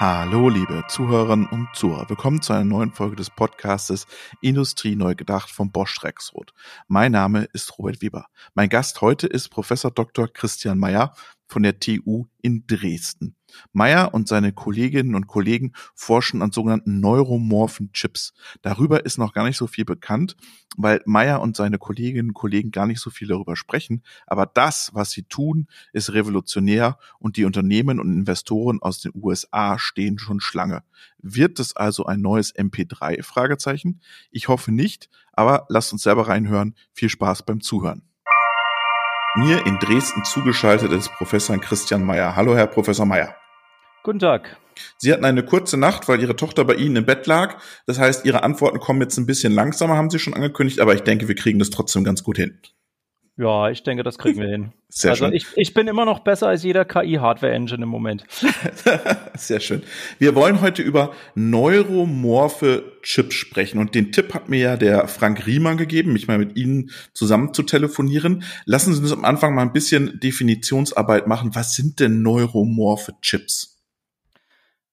Hallo, liebe Zuhörerinnen und Zuhörer. Willkommen zu einer neuen Folge des Podcastes Industrie neu gedacht vom Bosch Rexroth. Mein Name ist Robert Weber. Mein Gast heute ist Professor Dr. Christian Mayer von der TU in Dresden. Meyer und seine Kolleginnen und Kollegen forschen an sogenannten neuromorphen Chips. Darüber ist noch gar nicht so viel bekannt, weil Meyer und seine Kolleginnen und Kollegen gar nicht so viel darüber sprechen. Aber das, was sie tun, ist revolutionär und die Unternehmen und Investoren aus den USA stehen schon Schlange. Wird es also ein neues MP3? Fragezeichen. Ich hoffe nicht, aber lasst uns selber reinhören. Viel Spaß beim Zuhören. Mir in Dresden zugeschaltet ist Professor Christian Mayer. Hallo, Herr Professor Mayer. Guten Tag. Sie hatten eine kurze Nacht, weil Ihre Tochter bei Ihnen im Bett lag. Das heißt, Ihre Antworten kommen jetzt ein bisschen langsamer, haben Sie schon angekündigt, aber ich denke, wir kriegen das trotzdem ganz gut hin. Ja, ich denke, das kriegen wir hin. Sehr also schön. Ich, ich bin immer noch besser als jeder KI-Hardware-Engine im Moment. Sehr schön. Wir wollen heute über neuromorphe Chips sprechen. Und den Tipp hat mir ja der Frank Riemann gegeben, mich mal mit Ihnen zusammen zu telefonieren. Lassen Sie uns am Anfang mal ein bisschen Definitionsarbeit machen. Was sind denn neuromorphe Chips?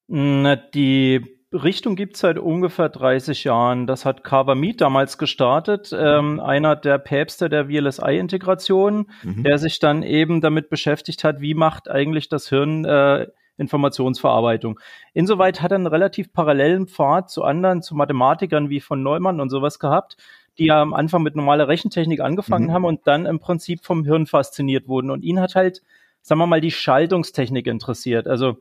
Na, die Richtung gibt es seit ungefähr 30 Jahren. Das hat Carver Mead damals gestartet, ähm, einer der Päpste der VLSI-Integration, mhm. der sich dann eben damit beschäftigt hat, wie macht eigentlich das Hirn äh, Informationsverarbeitung. Insoweit hat er einen relativ parallelen Pfad zu anderen, zu Mathematikern wie von Neumann und sowas gehabt, die ja am Anfang mit normaler Rechentechnik angefangen mhm. haben und dann im Prinzip vom Hirn fasziniert wurden. Und ihn hat halt, sagen wir mal, die Schaltungstechnik interessiert. Also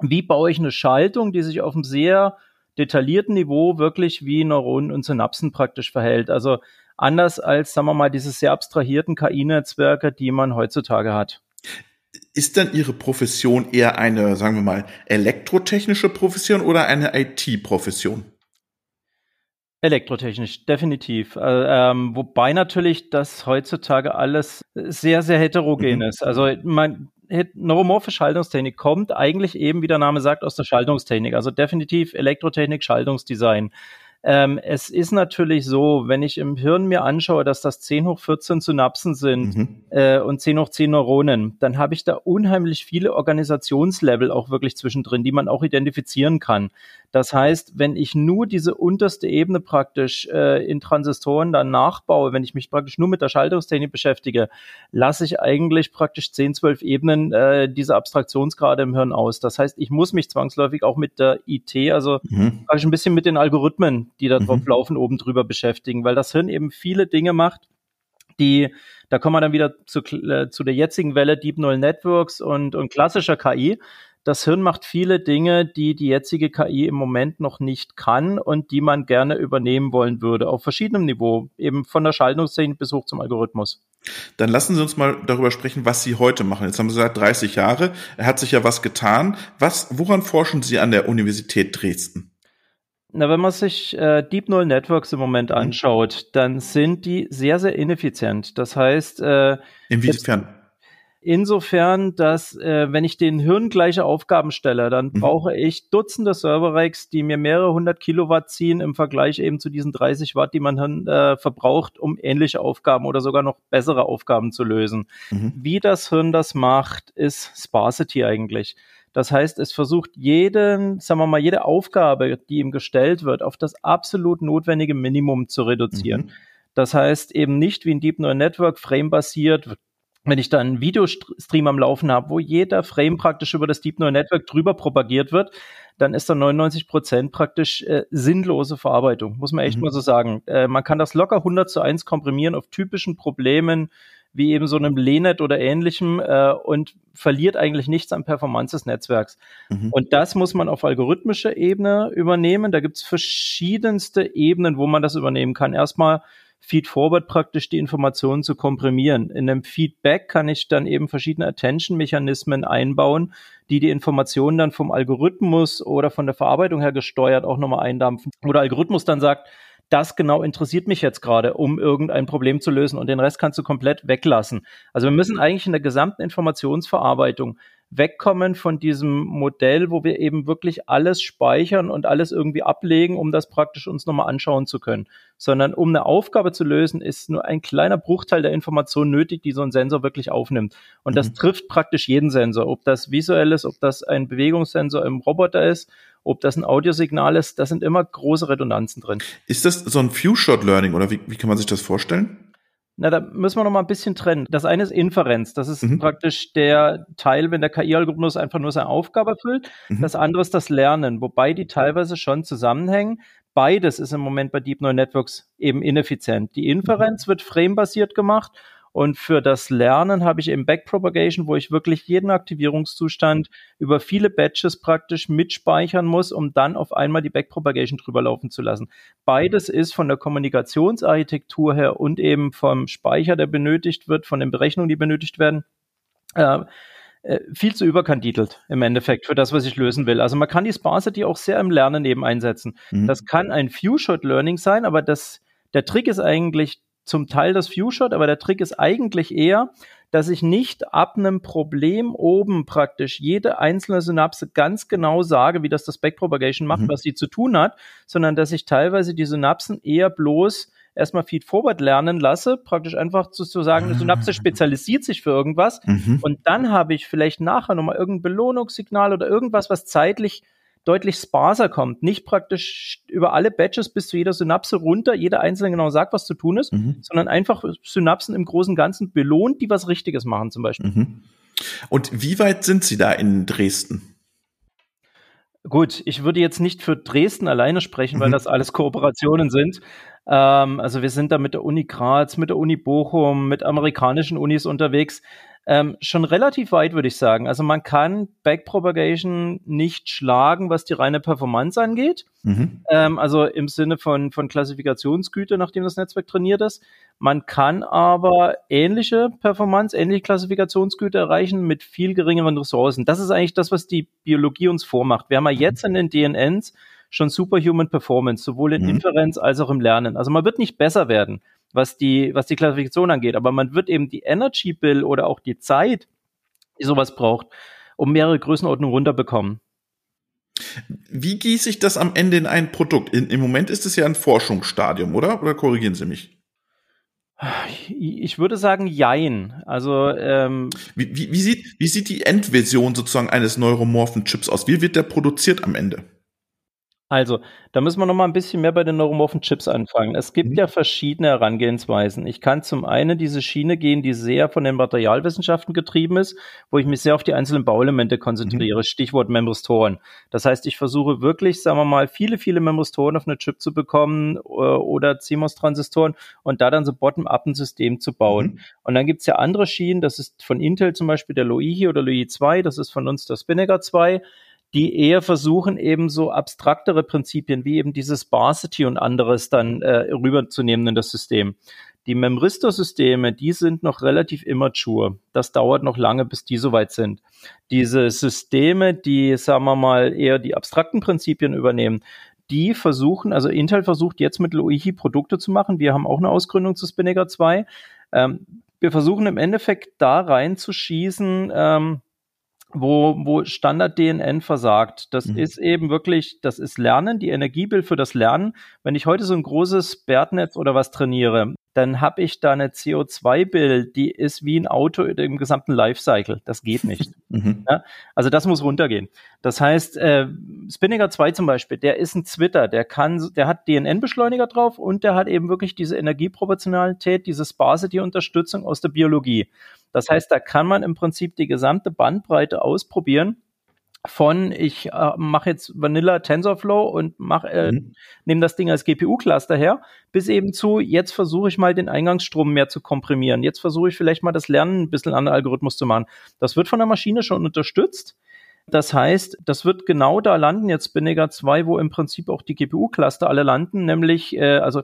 wie baue ich eine Schaltung, die sich auf einem sehr detaillierten Niveau wirklich wie Neuronen und Synapsen praktisch verhält. Also anders als, sagen wir mal, diese sehr abstrahierten KI-Netzwerke, die man heutzutage hat. Ist denn Ihre Profession eher eine, sagen wir mal, elektrotechnische Profession oder eine IT-Profession? Elektrotechnisch, definitiv. Äh, ähm, wobei natürlich das heutzutage alles sehr, sehr heterogen mhm. ist. Also man, neuromorphe Schaltungstechnik kommt eigentlich eben, wie der Name sagt, aus der Schaltungstechnik. Also definitiv Elektrotechnik, Schaltungsdesign. Ähm, es ist natürlich so, wenn ich im Hirn mir anschaue, dass das 10 hoch 14 Synapsen sind mhm. äh, und 10 hoch 10 Neuronen, dann habe ich da unheimlich viele Organisationslevel auch wirklich zwischendrin, die man auch identifizieren kann. Das heißt, wenn ich nur diese unterste Ebene praktisch äh, in Transistoren dann nachbaue, wenn ich mich praktisch nur mit der Schaltungstechnik beschäftige, lasse ich eigentlich praktisch 10, 12 Ebenen äh, diese Abstraktionsgrade im Hirn aus. Das heißt, ich muss mich zwangsläufig auch mit der IT, also mhm. praktisch ein bisschen mit den Algorithmen, die da drauf mhm. laufen, oben drüber beschäftigen, weil das Hirn eben viele Dinge macht, die, da kommen wir dann wieder zu, äh, zu der jetzigen Welle Deep Neural Networks und, und klassischer KI das Hirn macht viele Dinge, die die jetzige KI im Moment noch nicht kann und die man gerne übernehmen wollen würde, auf verschiedenem Niveau, eben von der Schaltungstechnik bis hoch zum Algorithmus. Dann lassen Sie uns mal darüber sprechen, was Sie heute machen. Jetzt haben Sie gesagt, 30 Jahre. Er hat sich ja was getan. Was, woran forschen Sie an der Universität Dresden? Na, wenn man sich äh, Deep Neural Networks im Moment mhm. anschaut, dann sind die sehr, sehr ineffizient. Das heißt, äh, inwiefern? Insofern, dass äh, wenn ich den Hirn gleiche Aufgaben stelle, dann mhm. brauche ich Dutzende Server-Racks, die mir mehrere hundert Kilowatt ziehen im Vergleich eben zu diesen 30 Watt, die man äh, verbraucht, um ähnliche Aufgaben oder sogar noch bessere Aufgaben zu lösen. Mhm. Wie das Hirn das macht, ist Sparsity eigentlich. Das heißt, es versucht jeden, sagen wir mal, jede Aufgabe, die ihm gestellt wird, auf das absolut notwendige Minimum zu reduzieren. Mhm. Das heißt eben nicht wie ein Deep Neural Network frame-basiert, wenn ich da einen Videostream am Laufen habe, wo jeder Frame praktisch über das Deep Neural Network drüber propagiert wird, dann ist da 99 Prozent praktisch äh, sinnlose Verarbeitung, muss man echt mhm. mal so sagen. Äh, man kann das locker 100 zu 1 komprimieren auf typischen Problemen, wie eben so einem Lenet oder ähnlichem äh, und verliert eigentlich nichts an Performance des Netzwerks. Mhm. Und das muss man auf algorithmischer Ebene übernehmen. Da gibt es verschiedenste Ebenen, wo man das übernehmen kann. Erstmal Feedforward praktisch die Informationen zu komprimieren. In einem Feedback kann ich dann eben verschiedene Attention-Mechanismen einbauen, die die Informationen dann vom Algorithmus oder von der Verarbeitung her gesteuert auch nochmal eindampfen. Oder Algorithmus dann sagt, das genau interessiert mich jetzt gerade, um irgendein Problem zu lösen und den Rest kannst du komplett weglassen. Also wir müssen eigentlich in der gesamten Informationsverarbeitung wegkommen von diesem Modell, wo wir eben wirklich alles speichern und alles irgendwie ablegen, um das praktisch uns nochmal anschauen zu können, sondern um eine Aufgabe zu lösen, ist nur ein kleiner Bruchteil der Informationen nötig, die so ein Sensor wirklich aufnimmt. Und das mhm. trifft praktisch jeden Sensor, ob das visuell ist, ob das ein Bewegungssensor im Roboter ist, ob das ein Audiosignal ist, da sind immer große Redundanzen drin. Ist das so ein Few-Shot-Learning oder wie, wie kann man sich das vorstellen? Na, da müssen wir noch mal ein bisschen trennen. Das eine ist Inferenz. Das ist mhm. praktisch der Teil, wenn der KI-Algorithmus einfach nur seine Aufgabe erfüllt. Mhm. Das andere ist das Lernen, wobei die teilweise schon zusammenhängen. Beides ist im Moment bei Deep Neural Networks eben ineffizient. Die Inferenz mhm. wird frame-basiert gemacht und für das Lernen habe ich eben Backpropagation, wo ich wirklich jeden Aktivierungszustand über viele Batches praktisch mitspeichern muss, um dann auf einmal die Backpropagation drüber laufen zu lassen. Beides ist von der Kommunikationsarchitektur her und eben vom Speicher, der benötigt wird, von den Berechnungen, die benötigt werden, äh, viel zu überkandidelt im Endeffekt für das, was ich lösen will. Also man kann die Sparsity auch sehr im Lernen eben einsetzen. Mhm. Das kann ein Few-Shot-Learning sein, aber das, der Trick ist eigentlich, zum Teil das Viewshot, aber der Trick ist eigentlich eher, dass ich nicht ab einem Problem oben praktisch jede einzelne Synapse ganz genau sage, wie das das Backpropagation macht, mhm. was sie zu tun hat, sondern dass ich teilweise die Synapsen eher bloß erstmal Feed-Forward lernen lasse, praktisch einfach zu, zu sagen, eine Synapse spezialisiert sich für irgendwas mhm. und dann habe ich vielleicht nachher nochmal irgendein Belohnungssignal oder irgendwas, was zeitlich deutlich sparser kommt. Nicht praktisch über alle Batches bis zu jeder Synapse runter, jeder einzelne genau sagt, was zu tun ist, mhm. sondern einfach Synapsen im Großen und Ganzen belohnt, die was Richtiges machen zum Beispiel. Mhm. Und wie weit sind Sie da in Dresden? Gut, ich würde jetzt nicht für Dresden alleine sprechen, weil mhm. das alles Kooperationen sind. Ähm, also wir sind da mit der Uni Graz, mit der Uni Bochum, mit amerikanischen Unis unterwegs ähm, schon relativ weit, würde ich sagen. Also man kann Backpropagation nicht schlagen, was die reine Performance angeht. Mhm. Ähm, also im Sinne von, von Klassifikationsgüte, nachdem das Netzwerk trainiert ist. Man kann aber ähnliche Performance, ähnliche Klassifikationsgüte erreichen mit viel geringeren Ressourcen. Das ist eigentlich das, was die Biologie uns vormacht. Wir haben ja jetzt in den DNNs schon Superhuman Performance, sowohl in mhm. Inferenz als auch im Lernen. Also man wird nicht besser werden was die, was die Klassifikation angeht. Aber man wird eben die Energy Bill oder auch die Zeit, die sowas braucht, um mehrere Größenordnungen runterbekommen. Wie gieße ich das am Ende in ein Produkt? In, Im Moment ist es ja ein Forschungsstadium, oder? Oder korrigieren Sie mich? Ich würde sagen, jein. Also ähm, wie, wie, wie, sieht, wie sieht die Endversion sozusagen eines neuromorphen Chips aus? Wie wird der produziert am Ende? Also, da müssen wir noch mal ein bisschen mehr bei den neuromorphen Chips anfangen. Es gibt mhm. ja verschiedene Herangehensweisen. Ich kann zum einen diese Schiene gehen, die sehr von den Materialwissenschaften getrieben ist, wo ich mich sehr auf die einzelnen Bauelemente konzentriere. Mhm. Stichwort Membristoren. Das heißt, ich versuche wirklich, sagen wir mal, viele, viele Membristoren auf eine Chip zu bekommen äh, oder CMOS-Transistoren und da dann so bottom-up ein System zu bauen. Mhm. Und dann gibt's ja andere Schienen, das ist von Intel zum Beispiel der Loihi oder Loihi 2, das ist von uns der Spinnaker 2 die eher versuchen, eben so abstraktere Prinzipien wie eben dieses Sparsity und anderes dann äh, rüberzunehmen in das System. Die Memristor-Systeme, die sind noch relativ immature. Das dauert noch lange, bis die soweit sind. Diese Systeme, die, sagen wir mal, eher die abstrakten Prinzipien übernehmen, die versuchen, also Intel versucht jetzt mit Loihi Produkte zu machen. Wir haben auch eine Ausgründung zu Spinnaker 2. Ähm, wir versuchen im Endeffekt da reinzuschießen, ähm, wo, wo Standard-DNN versagt. Das mhm. ist eben wirklich, das ist Lernen, die Energiebild für das Lernen. Wenn ich heute so ein großes BERT-Netz oder was trainiere, dann habe ich da eine CO2-Bild, die ist wie ein Auto im gesamten Lifecycle. Das geht nicht. mhm. ja? Also das muss runtergehen. Das heißt, äh, Spinnaker 2 zum Beispiel, der ist ein Twitter, der kann, der hat DNN-Beschleuniger drauf und der hat eben wirklich diese Energieproportionalität, diese Sparsity-Unterstützung aus der Biologie. Das heißt, da kann man im Prinzip die gesamte Bandbreite ausprobieren von ich äh, mache jetzt Vanilla TensorFlow und mache äh, mhm. nehme das Ding als GPU-Cluster her, bis eben zu jetzt versuche ich mal den Eingangsstrom mehr zu komprimieren. Jetzt versuche ich vielleicht mal das Lernen ein bisschen an den Algorithmus zu machen. Das wird von der Maschine schon unterstützt. Das heißt, das wird genau da landen, jetzt Spinnaker 2, wo im Prinzip auch die GPU-Cluster alle landen, nämlich, äh, also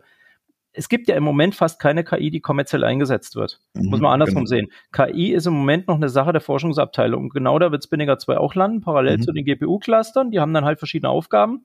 es gibt ja im Moment fast keine KI, die kommerziell eingesetzt wird. Mhm, Muss man andersrum genau. sehen. KI ist im Moment noch eine Sache der Forschungsabteilung. Genau da wird Spinnaker 2 auch landen, parallel mhm. zu den GPU-Clustern. Die haben dann halt verschiedene Aufgaben.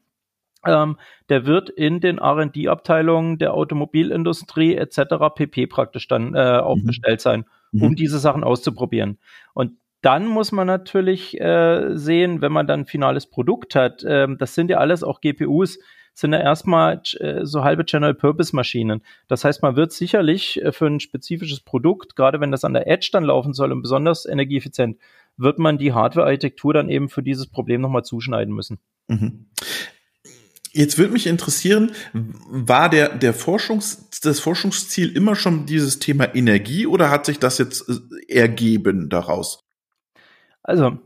Ähm, der wird in den R&D-Abteilungen der Automobilindustrie etc. pp. praktisch dann äh, aufgestellt mhm. sein, um mhm. diese Sachen auszuprobieren. Und dann muss man natürlich äh, sehen, wenn man dann ein finales Produkt hat, äh, das sind ja alles auch GPUs, sind ja erstmal äh, so halbe General-Purpose-Maschinen. Das heißt, man wird sicherlich äh, für ein spezifisches Produkt, gerade wenn das an der Edge dann laufen soll und besonders energieeffizient, wird man die Hardware-Architektur dann eben für dieses Problem nochmal zuschneiden müssen. Mhm. Jetzt würde mich interessieren, war der, der Forschungs, das Forschungsziel immer schon dieses Thema Energie oder hat sich das jetzt äh, ergeben daraus? Also,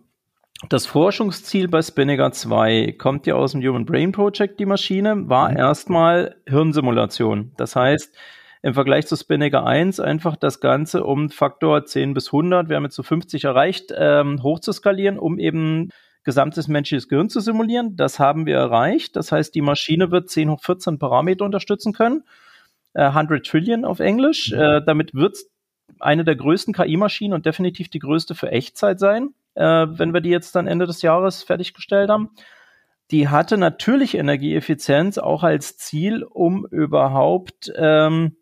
das Forschungsziel bei Spinnaker 2 kommt ja aus dem Human Brain Project, die Maschine, war mhm. erstmal Hirnsimulation. Das heißt, im Vergleich zu Spinnaker 1 einfach das Ganze um Faktor 10 bis 100, wir haben jetzt so 50 erreicht, ähm, hochzuskalieren, um eben gesamtes menschliches Gehirn zu simulieren. Das haben wir erreicht. Das heißt, die Maschine wird 10 hoch 14 Parameter unterstützen können. Äh, 100 Trillion auf Englisch. Mhm. Äh, damit wird es eine der größten KI-Maschinen und definitiv die größte für Echtzeit sein, äh, wenn wir die jetzt dann Ende des Jahres fertiggestellt haben. Die hatte natürlich Energieeffizienz auch als Ziel, um überhaupt ähm,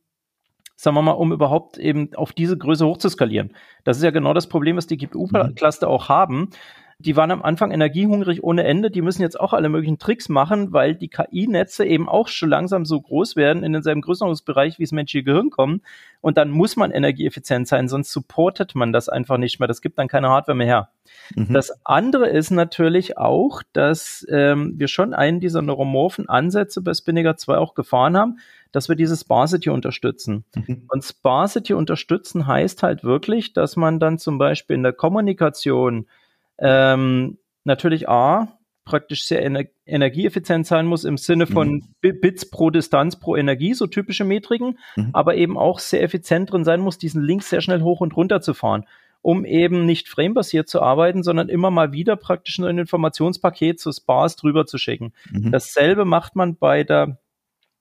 sagen wir mal, um überhaupt eben auf diese Größe hochzuskalieren. Das ist ja genau das Problem, was die GPU-Cluster mhm. auch haben die waren am Anfang energiehungrig ohne Ende. Die müssen jetzt auch alle möglichen Tricks machen, weil die KI-Netze eben auch schon langsam so groß werden in denselben Größenordnungsbereich, wie es menschliche Gehirn kommen. Und dann muss man energieeffizient sein, sonst supportet man das einfach nicht mehr. Das gibt dann keine Hardware mehr her. Mhm. Das andere ist natürlich auch, dass ähm, wir schon einen dieser neuromorphen Ansätze bei Spinnaker 2 auch gefahren haben, dass wir diese Sparsity unterstützen. Mhm. Und Sparsity unterstützen heißt halt wirklich, dass man dann zum Beispiel in der Kommunikation ähm, natürlich A, praktisch sehr ener energieeffizient sein muss im Sinne von mhm. Bits pro Distanz pro Energie, so typische Metriken, mhm. aber eben auch sehr effizient drin sein muss, diesen Link sehr schnell hoch und runter zu fahren, um eben nicht framebasiert zu arbeiten, sondern immer mal wieder praktisch nur ein Informationspaket zu Sparse drüber zu schicken. Mhm. Dasselbe macht man bei der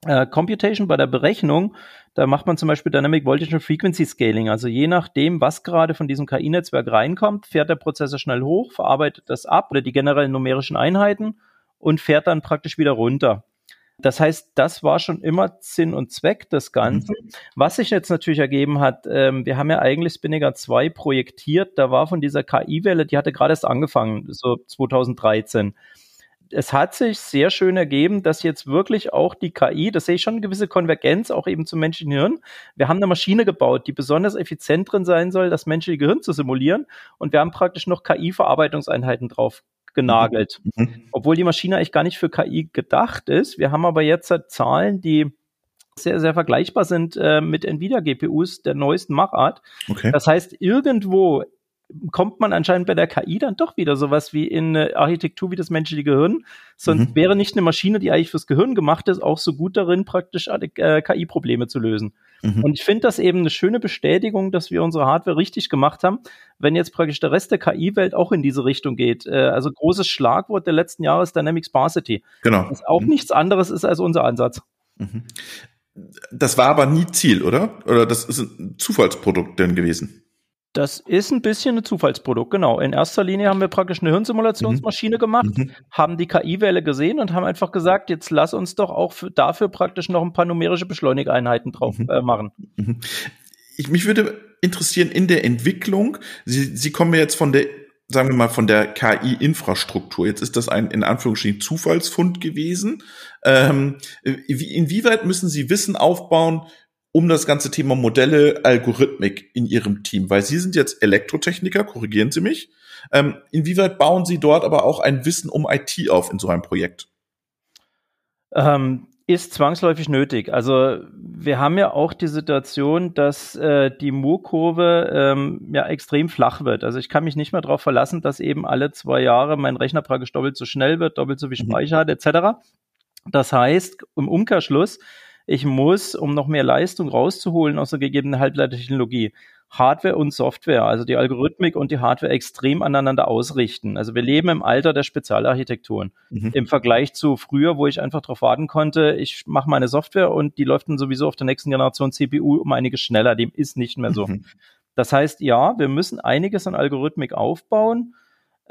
äh, Computation, bei der Berechnung, da macht man zum Beispiel Dynamic Voltage and Frequency Scaling. Also je nachdem, was gerade von diesem KI-Netzwerk reinkommt, fährt der Prozessor schnell hoch, verarbeitet das ab oder die generellen numerischen Einheiten und fährt dann praktisch wieder runter. Das heißt, das war schon immer Sinn und Zweck des Ganzen. Mhm. Was sich jetzt natürlich ergeben hat, ähm, wir haben ja eigentlich Spinnaker 2 projektiert, da war von dieser KI-Welle, die hatte gerade erst angefangen, so 2013 es hat sich sehr schön ergeben, dass jetzt wirklich auch die KI, das sehe ich schon eine gewisse Konvergenz auch eben zum menschlichen Hirn. Wir haben eine Maschine gebaut, die besonders effizient drin sein soll, das menschliche Gehirn zu simulieren. Und wir haben praktisch noch KI-Verarbeitungseinheiten drauf genagelt. Mhm. mhm. Obwohl die Maschine eigentlich gar nicht für KI gedacht ist. Wir haben aber jetzt halt Zahlen, die sehr, sehr vergleichbar sind äh, mit Nvidia-GPUs der neuesten Machart. Okay. Das heißt, irgendwo kommt man anscheinend bei der KI dann doch wieder sowas wie in eine Architektur wie das menschliche Gehirn. Sonst mhm. wäre nicht eine Maschine, die eigentlich fürs Gehirn gemacht ist, auch so gut darin, praktisch äh, KI-Probleme zu lösen. Mhm. Und ich finde das eben eine schöne Bestätigung, dass wir unsere Hardware richtig gemacht haben, wenn jetzt praktisch der Rest der KI-Welt auch in diese Richtung geht. Äh, also großes Schlagwort der letzten Jahre ist Dynamic Sparsity. Genau. Was auch mhm. nichts anderes ist als unser Ansatz. Mhm. Das war aber nie Ziel, oder? Oder das ist ein Zufallsprodukt denn gewesen? Das ist ein bisschen ein Zufallsprodukt, genau. In erster Linie haben wir praktisch eine Hirnsimulationsmaschine mhm. gemacht, mhm. haben die KI-Welle gesehen und haben einfach gesagt, jetzt lass uns doch auch für, dafür praktisch noch ein paar numerische Beschleunigeinheiten drauf mhm. äh, machen. Mhm. Ich, mich würde interessieren, in der Entwicklung, Sie, Sie kommen jetzt von der, sagen wir mal, von der KI-Infrastruktur. Jetzt ist das ein, in Anführungsstrichen, Zufallsfund gewesen. Ähm, wie, inwieweit müssen Sie Wissen aufbauen, um das ganze Thema Modelle, Algorithmik in Ihrem Team? Weil Sie sind jetzt Elektrotechniker, korrigieren Sie mich. Ähm, inwieweit bauen Sie dort aber auch ein Wissen um IT auf in so einem Projekt? Ähm, ist zwangsläufig nötig. Also wir haben ja auch die Situation, dass äh, die Moore-Kurve ähm, ja extrem flach wird. Also ich kann mich nicht mehr darauf verlassen, dass eben alle zwei Jahre mein Rechner praktisch doppelt so schnell wird, doppelt so viel mhm. Speicher hat, etc. Das heißt, im Umkehrschluss, ich muss, um noch mehr Leistung rauszuholen aus der gegebenen Halbleitertechnologie, Hardware und Software, also die Algorithmik und die Hardware extrem aneinander ausrichten. Also wir leben im Alter der Spezialarchitekturen. Mhm. Im Vergleich zu früher, wo ich einfach darauf warten konnte, ich mache meine Software und die läuft dann sowieso auf der nächsten Generation CPU um einiges schneller. Dem ist nicht mehr so. Mhm. Das heißt, ja, wir müssen einiges an Algorithmik aufbauen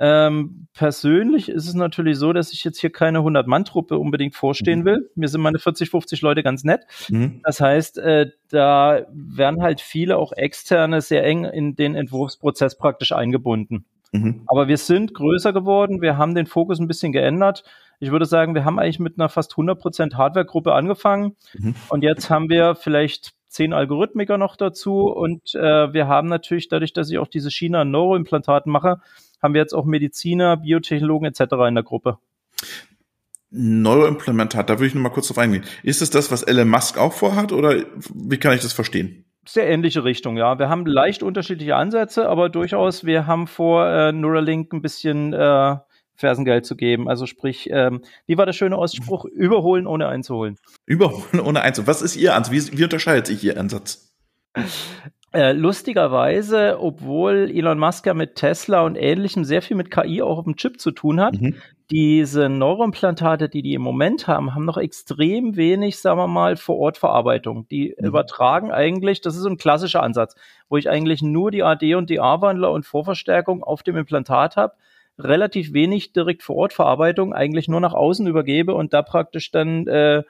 ähm, persönlich ist es natürlich so, dass ich jetzt hier keine 100-Mann-Truppe unbedingt vorstehen mhm. will. Mir sind meine 40, 50 Leute ganz nett. Mhm. Das heißt, äh, da werden halt viele auch externe sehr eng in den Entwurfsprozess praktisch eingebunden. Mhm. Aber wir sind größer geworden, wir haben den Fokus ein bisschen geändert. Ich würde sagen, wir haben eigentlich mit einer fast 100% Hardware-Gruppe angefangen mhm. und jetzt haben wir vielleicht zehn Algorithmiker noch dazu und äh, wir haben natürlich dadurch, dass ich auch diese China-Neuroimplantaten mache, haben wir jetzt auch Mediziner, Biotechnologen etc. in der Gruppe. Neuroimplantat, da würde ich noch mal kurz drauf eingehen. Ist es das, was Elon Musk auch vorhat oder wie kann ich das verstehen? Sehr ähnliche Richtung, ja. Wir haben leicht unterschiedliche Ansätze, aber durchaus, wir haben vor, äh, Neuralink ein bisschen äh, Fersengeld zu geben. Also sprich, ähm, wie war der schöne Ausspruch? Überholen ohne einzuholen. Überholen ohne einzuholen. Was ist Ihr Ansatz? Wie, wie unterscheidet sich Ihr Ansatz? Äh, lustigerweise, obwohl Elon Musk ja mit Tesla und ähnlichem sehr viel mit KI auch auf dem Chip zu tun hat, mhm. diese Neuroimplantate, die die im Moment haben, haben noch extrem wenig, sagen wir mal, Vor-Ort-Verarbeitung. Die mhm. übertragen eigentlich, das ist so ein klassischer Ansatz, wo ich eigentlich nur die AD und die A-Wandler und Vorverstärkung auf dem Implantat habe relativ wenig direkt vor Ort Verarbeitung, eigentlich nur nach außen übergebe und da praktisch dann äh,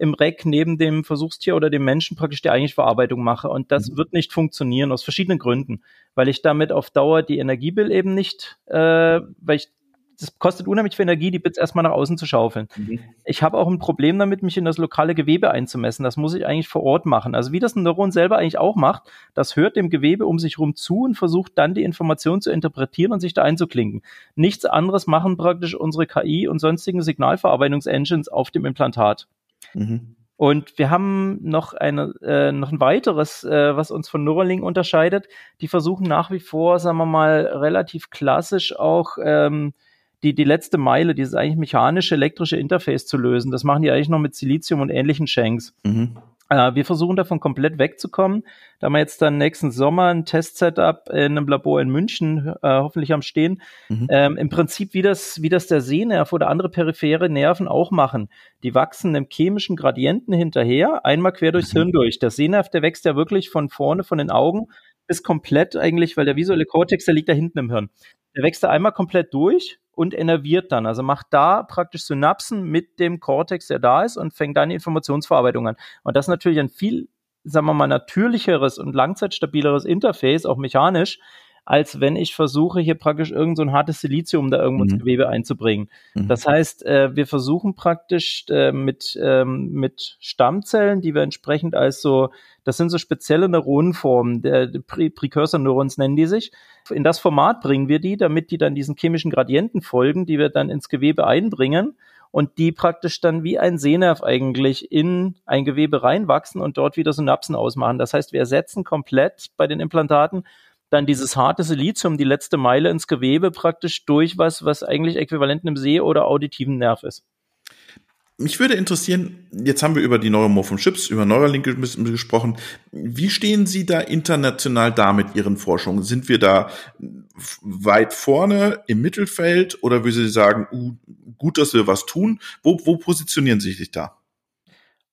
im Reck neben dem Versuchstier oder dem Menschen praktisch die eigentliche Verarbeitung mache. Und das mhm. wird nicht funktionieren aus verschiedenen Gründen, weil ich damit auf Dauer die Energiebill eben nicht, äh, weil ich das kostet unheimlich viel Energie, die Bits erstmal nach außen zu schaufeln. Mhm. Ich habe auch ein Problem damit, mich in das lokale Gewebe einzumessen. Das muss ich eigentlich vor Ort machen. Also wie das ein Neuron selber eigentlich auch macht, das hört dem Gewebe um sich rum zu und versucht dann die Information zu interpretieren und sich da einzuklinken. Nichts anderes machen praktisch unsere KI und sonstigen Signalverarbeitungsengines auf dem Implantat. Mhm. Und wir haben noch, eine, äh, noch ein weiteres, äh, was uns von Neuralink unterscheidet. Die versuchen nach wie vor, sagen wir mal, relativ klassisch auch ähm, die, die letzte Meile, dieses eigentlich mechanische, elektrische Interface zu lösen. Das machen die eigentlich noch mit Silizium und ähnlichen Shanks. Mhm. Äh, wir versuchen davon komplett wegzukommen. Da haben wir jetzt dann nächsten Sommer ein Test-Setup in einem Labor in München äh, hoffentlich am Stehen. Mhm. Ähm, Im Prinzip wie das, wie das der Sehnerv oder andere periphere Nerven auch machen. Die wachsen einem chemischen Gradienten hinterher, einmal quer durchs mhm. Hirn durch. Der Sehnerv, der wächst ja wirklich von vorne, von den Augen bis komplett eigentlich, weil der visuelle Kortex, der liegt da hinten im Hirn. Der wächst da einmal komplett durch und innerviert dann. Also macht da praktisch Synapsen mit dem Cortex, der da ist und fängt dann die Informationsverarbeitung an. Und das ist natürlich ein viel, sagen wir mal, natürlicheres und langzeitstabileres Interface, auch mechanisch, als wenn ich versuche, hier praktisch irgend so ein hartes Silizium da irgendwo mhm. ins Gewebe einzubringen. Mhm. Das heißt, äh, wir versuchen praktisch äh, mit, ähm, mit Stammzellen, die wir entsprechend als so, das sind so spezielle Neuronenformen, der, der Precursor-Neurons nennen die sich. In das Format bringen wir die, damit die dann diesen chemischen Gradienten folgen, die wir dann ins Gewebe einbringen und die praktisch dann wie ein Sehnerv eigentlich in ein Gewebe reinwachsen und dort wieder Synapsen ausmachen. Das heißt, wir ersetzen komplett bei den Implantaten dann dieses harte Silizium, die letzte Meile ins Gewebe praktisch durch was, was eigentlich äquivalent einem Seh- oder auditiven Nerv ist. Mich würde interessieren, jetzt haben wir über die neuromorphen Chips, über Neuralink gesprochen. Wie stehen Sie da international da mit Ihren Forschungen? Sind wir da weit vorne im Mittelfeld oder würden Sie sagen, uh, gut, dass wir was tun? Wo, wo positionieren Sie sich da?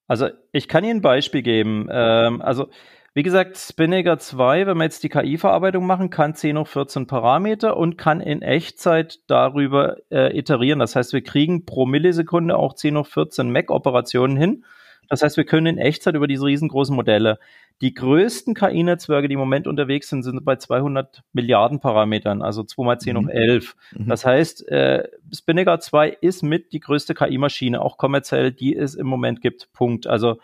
Also ich kann Ihnen ein Beispiel geben. Ähm, also wie gesagt, Spinnaker 2, wenn wir jetzt die KI-Verarbeitung machen, kann 10 hoch 14 Parameter und kann in Echtzeit darüber äh, iterieren. Das heißt, wir kriegen pro Millisekunde auch 10 hoch 14 Mac-Operationen hin. Das heißt, wir können in Echtzeit über diese riesengroßen Modelle. Die größten KI-Netzwerke, die im Moment unterwegs sind, sind bei 200 Milliarden Parametern, also 2 mal 10 mhm. hoch 11. Mhm. Das heißt, äh, Spinnaker 2 ist mit die größte KI-Maschine, auch kommerziell, die es im Moment gibt. Punkt. Also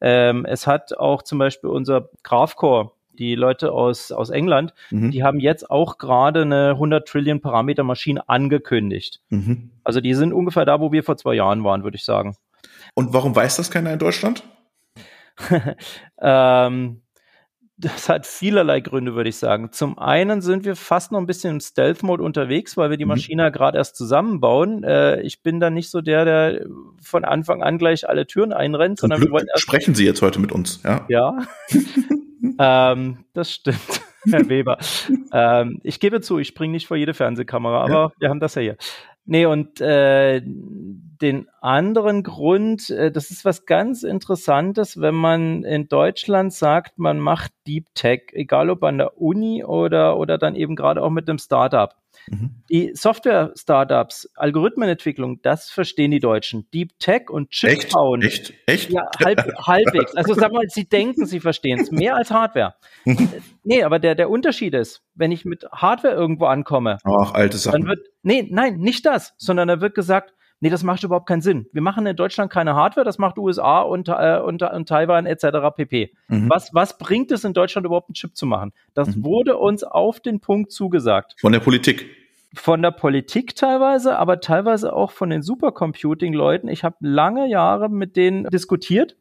ähm, es hat auch zum Beispiel unser Graphcore, die Leute aus, aus England, mhm. die haben jetzt auch gerade eine 100 Trillion Parameter Maschine angekündigt. Mhm. Also die sind ungefähr da, wo wir vor zwei Jahren waren, würde ich sagen. Und warum weiß das keiner in Deutschland? ähm, das hat vielerlei Gründe, würde ich sagen. Zum einen sind wir fast noch ein bisschen im Stealth-Mode unterwegs, weil wir die mhm. Maschine mhm. gerade erst zusammenbauen. Äh, ich bin da nicht so der, der von Anfang an gleich alle Türen einrennt, Zum sondern Glück wir wollen erst sprechen Sie jetzt heute mit uns, ja? Ja. ähm, das stimmt, Herr Weber. ähm, ich gebe zu, ich springe nicht vor jede Fernsehkamera, aber ja. wir haben das ja hier. Nee, und äh, den anderen Grund, äh, das ist was ganz Interessantes, wenn man in Deutschland sagt, man macht Deep Tech, egal ob an der Uni oder, oder dann eben gerade auch mit einem Startup. Mhm. Die Software-Startups, Algorithmenentwicklung, das verstehen die Deutschen. Deep Tech und Chip Echt? bauen. Echt? Echt? Ja, halb, halbwegs. Also sag mal, sie denken, sie verstehen es. Mehr als Hardware. nee, aber der, der Unterschied ist, wenn ich mit Hardware irgendwo ankomme, Ach, alte Sachen. dann wird, nee, nein, nicht das, sondern da wird gesagt, nee, das macht überhaupt keinen Sinn. Wir machen in Deutschland keine Hardware, das macht USA und, äh, und, und Taiwan etc. pp. Mhm. Was, was bringt es in Deutschland überhaupt, einen Chip zu machen? Das Mhm. wurde uns auf den Punkt zugesagt. Von der Politik. Von der Politik teilweise, aber teilweise auch von den Supercomputing-Leuten. Ich habe lange Jahre mit denen diskutiert.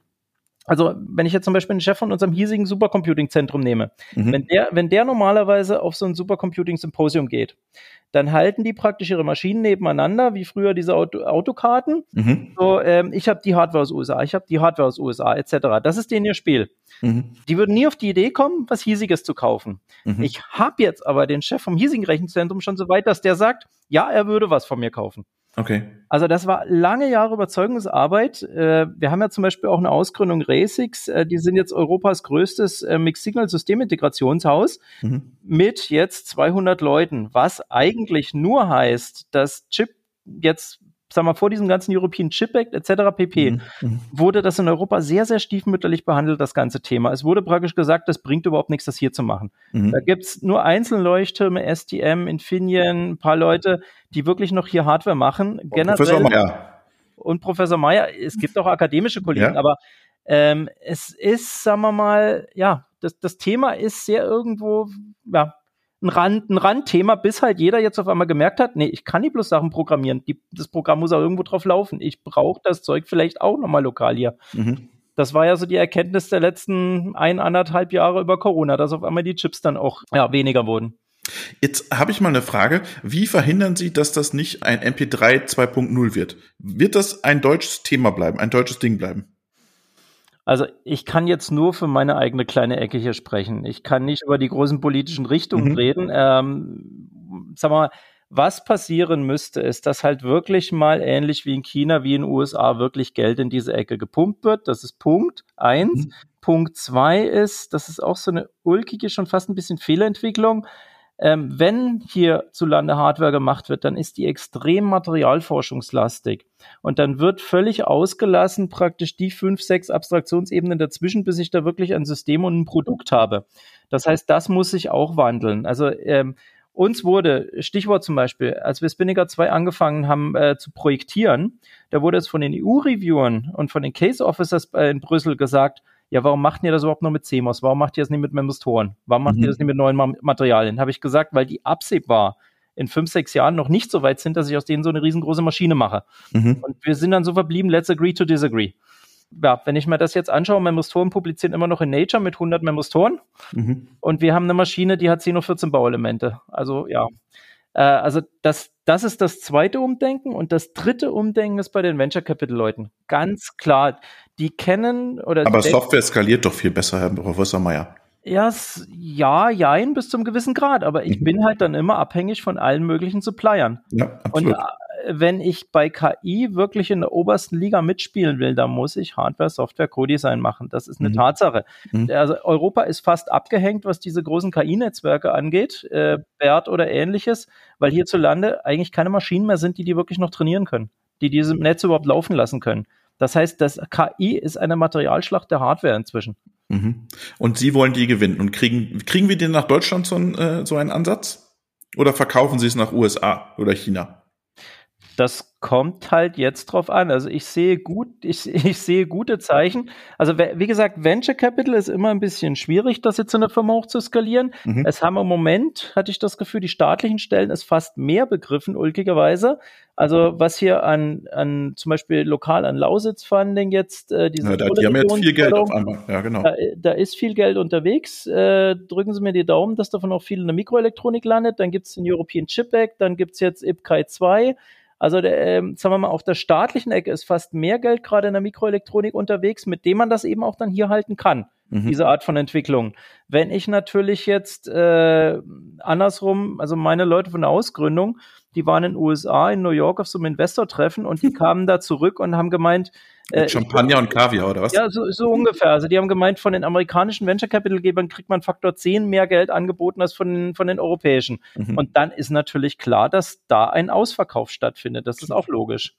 Also, wenn ich jetzt zum Beispiel den Chef von unserem hiesigen Supercomputing-Zentrum nehme, Mhm. wenn der, wenn der normalerweise auf so ein Supercomputing-Symposium geht, dann halten die praktisch ihre Maschinen nebeneinander, wie früher diese Auto Autokarten. Mhm. So, ähm, ich habe die Hardware aus USA, ich habe die Hardware aus USA, etc. Das ist denen ihr Spiel. Mhm. Die würden nie auf die Idee kommen, was hiesiges zu kaufen. Mhm. Ich habe jetzt aber den Chef vom hiesigen Rechenzentrum schon so weit, dass der sagt, ja, er würde was von mir kaufen. Okay. Also das war lange Jahre Überzeugungsarbeit. Äh, wir haben ja zum Beispiel auch eine Ausgründung Resix. Äh, die sind jetzt Europas größtes äh, Mixed-Signal-Systemintegrationshaus Mhm. mit jetzt 200 Leuten, was eigentlich nur heißt, dass Chip jetzt, sagen wir vor diesem ganzen European Chip Act etc. pp. Mhm. Mhm. wurde das in Europa sehr, sehr stiefmütterlich behandelt, das ganze Thema. Es wurde praktisch gesagt, das bringt überhaupt nichts, das hier zu machen. Mhm. Da gibt's nur einzelne Leuchttürme, STM, Infineon, ein paar Leute, die wirklich noch hier Hardware machen. Professor Meyer. und Professor Meyer, es gibt auch akademische Kollegen, Ja. aber ähm, es ist, sagen wir mal, ja, das, das Thema ist sehr irgendwo, ja, ein, Rand, ein Randthema, bis halt jeder jetzt auf einmal gemerkt hat, nee, ich kann nicht bloß Sachen programmieren, die, das Programm muss auch irgendwo drauf laufen. Ich brauche das Zeug vielleicht auch nochmal lokal hier. Mhm. Das war ja so die Erkenntnis der letzten ein, anderthalb Jahre über Corona, dass auf einmal die Chips dann auch ja, weniger wurden. Jetzt habe ich mal eine Frage. Wie verhindern Sie, dass das nicht ein MP3 2.0 wird? Wird das ein deutsches Thema bleiben, ein deutsches Ding bleiben? Also ich kann jetzt nur für meine eigene kleine Ecke hier sprechen. Ich kann nicht über die großen politischen Richtungen Mhm. reden. Ähm, sag mal, was passieren müsste, ist, dass halt wirklich mal ähnlich wie in China, wie in den USA wirklich Geld in diese Ecke gepumpt wird. Das ist Punkt eins. Mhm. Punkt zwei ist, das ist auch so eine ulkige, schon fast ein bisschen Fehlentwicklung. Ähm, wenn hier zu Lande Hardware gemacht wird, dann ist die extrem materialforschungslastig. Und dann wird völlig ausgelassen praktisch die fünf, sechs Abstraktionsebenen dazwischen, bis ich da wirklich ein System und ein Produkt habe. Das heißt, das muss sich auch wandeln. Also ähm, uns wurde, Stichwort zum Beispiel, als wir Spinnaker 2 angefangen haben äh, zu projektieren, da wurde es von den EU-Reviewern und von den Case Officers äh, in Brüssel gesagt, ja, warum macht ihr das überhaupt nur mit CMOS? Warum macht ihr das nicht mit Memostoren? Warum macht Mhm. ihr das nicht mit neuen Ma Materialien? Habe ich gesagt, weil die absehbar in fünf, sechs Jahren noch nicht so weit sind, dass ich aus denen so eine riesengroße Maschine mache. Mhm. Und wir sind dann so verblieben, let's agree to disagree. Ja, wenn ich mir das jetzt anschaue, Memostoren publizieren immer noch in Nature mit 100 Memostoren Mhm. und wir haben eine Maschine, die hat 10 oder 14 Bauelemente. Also ja, äh, also das, das ist das zweite Umdenken und das dritte Umdenken ist bei den Venture Capital Leuten. Ganz klar, die kennen oder Aber Software skaliert doch viel besser, Herr Professor Meyer. ja, ja, jein, bis zum gewissen Grad, aber ich Mhm. bin halt dann immer abhängig von allen möglichen Suppliern. Ja, Und absolut. äh, wenn ich bei KI wirklich in der obersten Liga mitspielen will, dann muss ich Hardware, Software, Co-Design machen. Das ist eine Mhm. Tatsache. Mhm. Also Europa ist fast abgehängt, was diese großen KI-Netzwerke angeht, äh, BERT oder ähnliches, weil hierzulande eigentlich keine Maschinen mehr sind, die die wirklich noch trainieren können, die diese Netze überhaupt laufen lassen können. Das heißt, das KI ist eine Materialschlacht der Hardware inzwischen. Mhm. Und Sie wollen die gewinnen. Und kriegen, kriegen wir den nach Deutschland so, ein, äh, so einen Ansatz? Oder verkaufen Sie es nach USA oder China? Das kommt halt jetzt drauf an. Also ich sehe gut, ich, ich sehe gute Zeichen. Also wie gesagt, Venture Capital ist immer ein bisschen schwierig, das jetzt in der Firma hoch zu skalieren. Mhm. Es haben im Moment, hatte ich das Gefühl, die staatlichen Stellen es fast mehr begriffen, ulkigerweise. Also was hier an, an zum Beispiel lokal an Lausitz-Funding jetzt, äh, diese Ja, da, die haben jetzt viel Geld auf einmal. Ja, genau. da, da ist viel Geld unterwegs. Äh, drücken Sie mir die Daumen, dass davon auch viel in der Mikroelektronik landet. Dann gibt es den European Chip Act, dann gibt es jetzt IPCAI 2. Also der, ähm, sagen wir mal, auf der staatlichen Ecke ist fast mehr Geld gerade in der Mikroelektronik unterwegs, mit dem man das eben auch dann hier halten kann. mhm. diese Art von Entwicklung. Wenn ich natürlich jetzt äh, andersrum, also meine Leute von der Ausgründung, die waren in den USA, in New York auf so einem Investor-Treffen und die kamen da zurück und haben gemeint, äh, Champagner und Kaviar oder was? Ja, so, so ungefähr. Also die haben gemeint, von den amerikanischen Venture Capital Gebern kriegt man Faktor 10 mehr Geld angeboten als von, von den europäischen. Mhm. Und dann ist natürlich klar, dass da ein Ausverkauf stattfindet. Das ist auch logisch.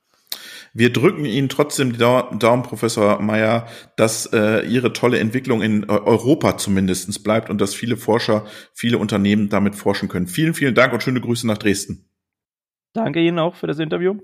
Wir drücken Ihnen trotzdem die Daumen, Professor Meyer, dass äh, Ihre tolle Entwicklung in Europa zumindest bleibt und dass viele Forscher, viele Unternehmen damit forschen können. Vielen, vielen Dank und schöne Grüße nach Dresden. Danke Ihnen auch für das Interview.